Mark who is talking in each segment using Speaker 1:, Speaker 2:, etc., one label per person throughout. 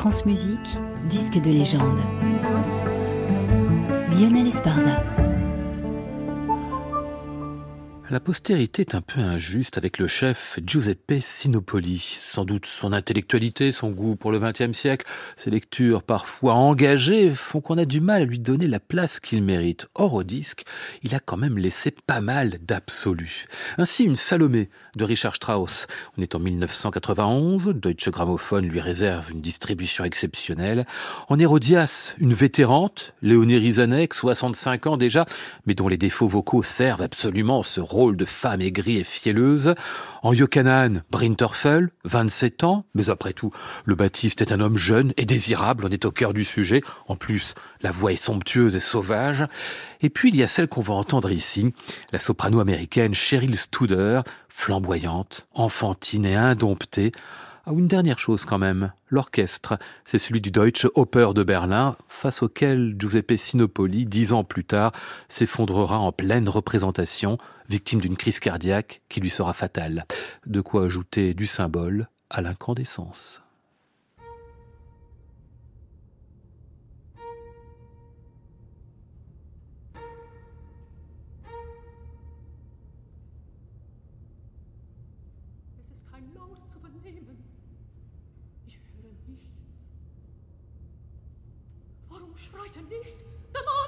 Speaker 1: France Musique, disque de légende. Lionel Esparza.
Speaker 2: La postérité est un peu injuste avec le chef Giuseppe Sinopoli. Sans doute son intellectualité, son goût pour le XXe siècle, ses lectures parfois engagées font qu'on a du mal à lui donner la place qu'il mérite. Or, au disque, il a quand même laissé pas mal d'absolu. Ainsi, une Salomé de Richard Strauss. On est en 1991, Deutsche Grammophon lui réserve une distribution exceptionnelle. En Hérodias, une vétérante, Léonie Rizanek, 65 ans déjà, mais dont les défauts vocaux servent absolument ce rôle rôle de femme aigrie et fielleuse. En Yokanan, Brinterfell, 27 ans, mais après tout, le Baptiste est un homme jeune et désirable, on est au cœur du sujet. En plus, la voix est somptueuse et sauvage. Et puis, il y a celle qu'on va entendre ici, la soprano américaine Cheryl Studer, flamboyante, enfantine et indomptée. Ah, une dernière chose quand même, l'orchestre, c'est celui du Deutsche Oper de Berlin, face auquel Giuseppe Sinopoli, dix ans plus tard, s'effondrera en pleine représentation, victime d'une crise cardiaque qui lui sera fatale. De quoi ajouter du symbole à l'incandescence.
Speaker 3: Er nicht? Der!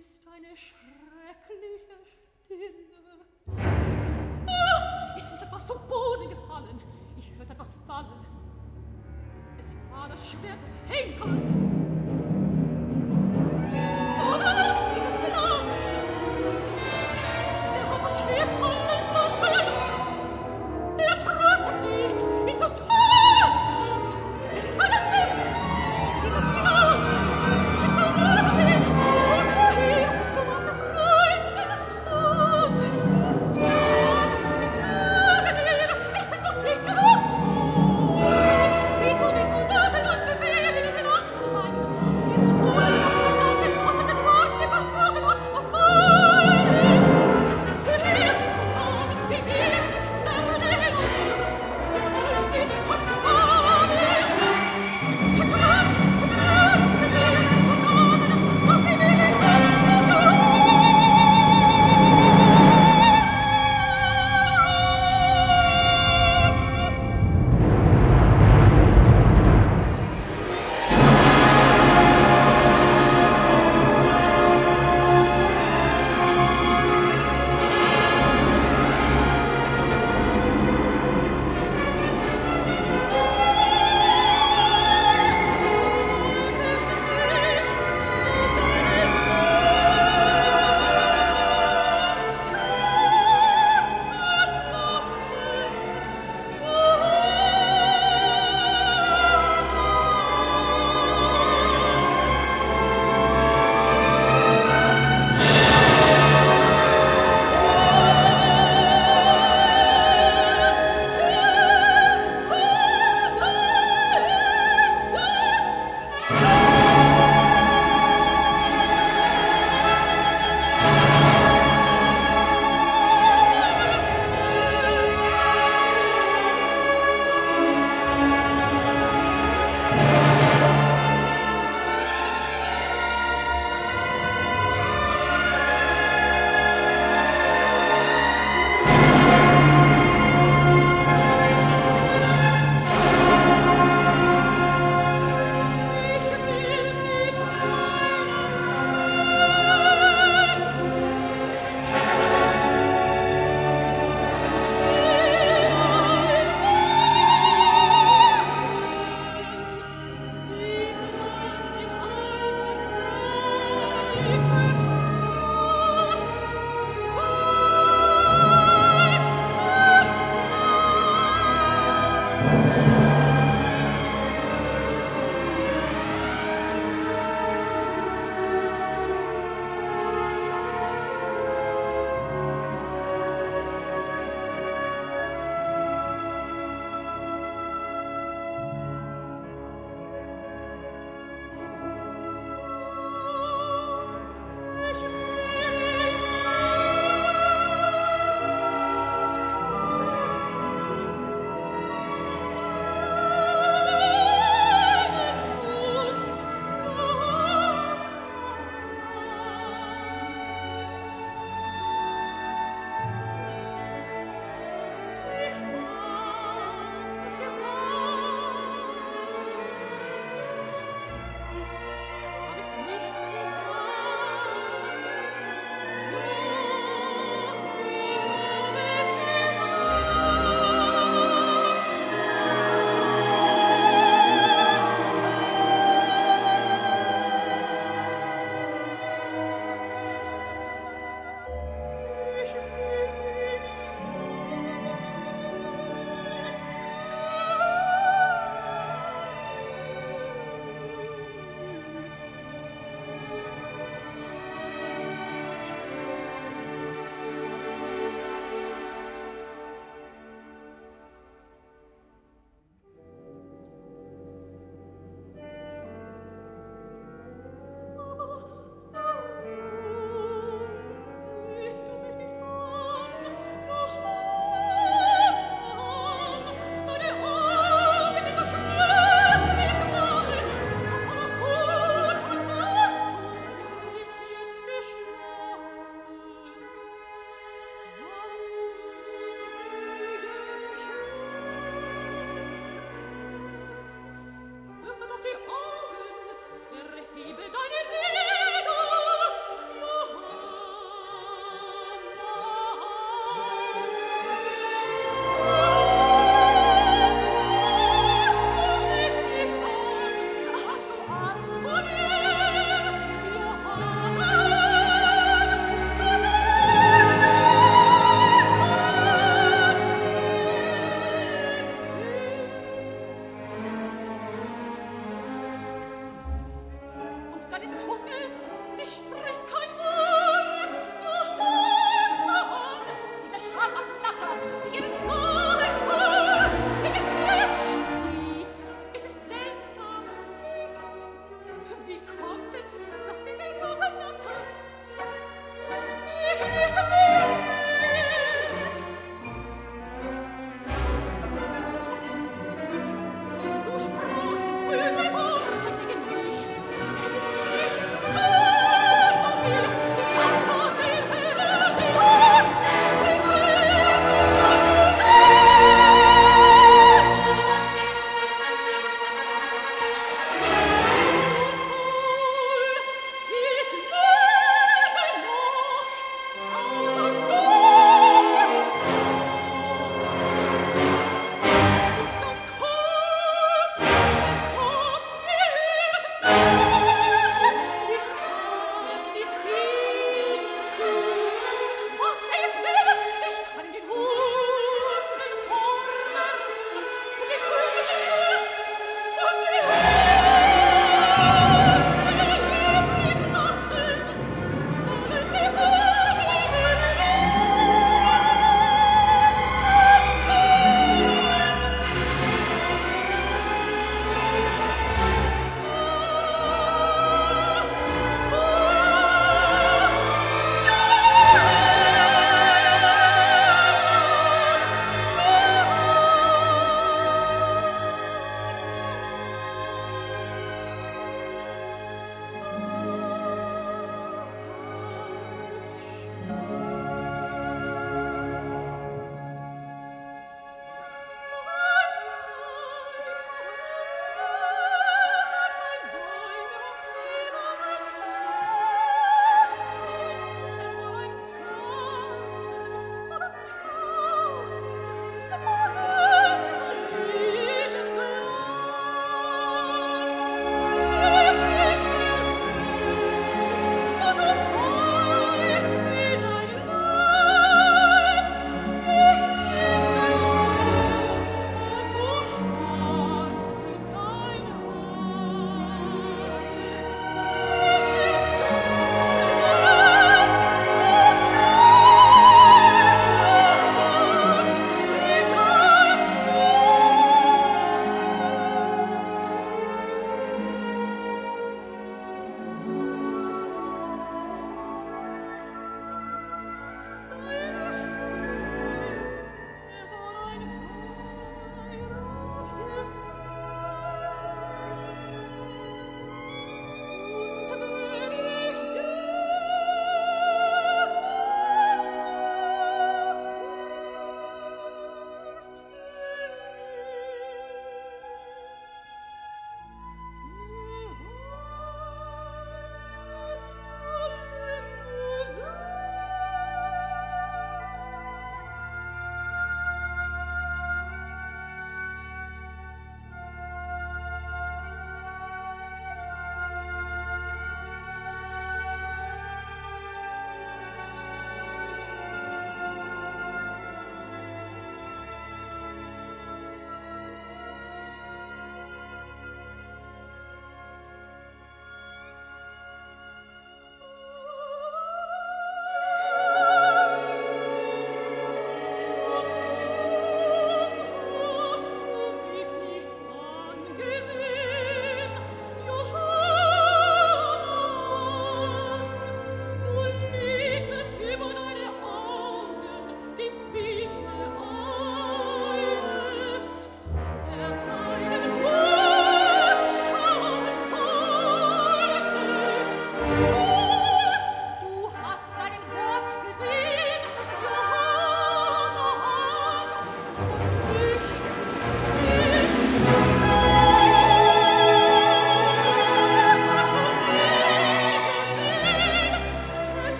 Speaker 3: Ist eine schreckliche Stille. Ah, es ist etwas zu Boden gefallen. Ich hörte etwas fallen. Es war das Schwert des Henkers.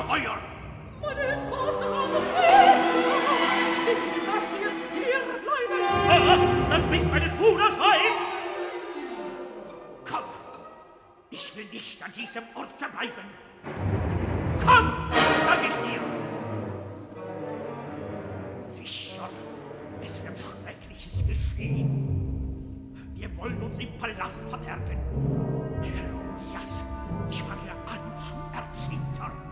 Speaker 3: Ungeheuer! Meine Hände auf der Hand Ich lasse jetzt hier bleiben! Lass mich meines Bruders heim! Komm! Ich will nicht an diesem Ort bleiben! Komm! Sag ich dir! Sicher, es wird Schreckliches geschehen. Wir wollen uns im Palast verbergen. Herodias, ich fange an zu
Speaker 2: erzittern.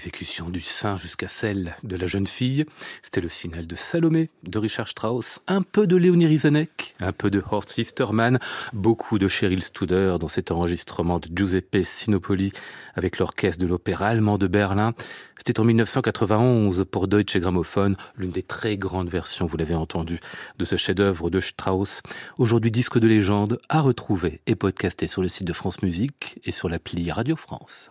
Speaker 2: L'exécution du saint jusqu'à celle de la jeune fille. C'était le final de Salomé de Richard Strauss, un peu de Léonie Rizanek, un peu de Horst Listermann, beaucoup de Cheryl Studer dans cet enregistrement de Giuseppe Sinopoli avec l'orchestre de l'Opéra allemand de Berlin. C'était en 1991 pour Deutsche Grammophon, l'une des très grandes versions, vous l'avez entendu, de ce chef-d'œuvre de Strauss. Aujourd'hui disque de légende à retrouver et podcasté sur le site de France Musique et sur l'appli Radio France.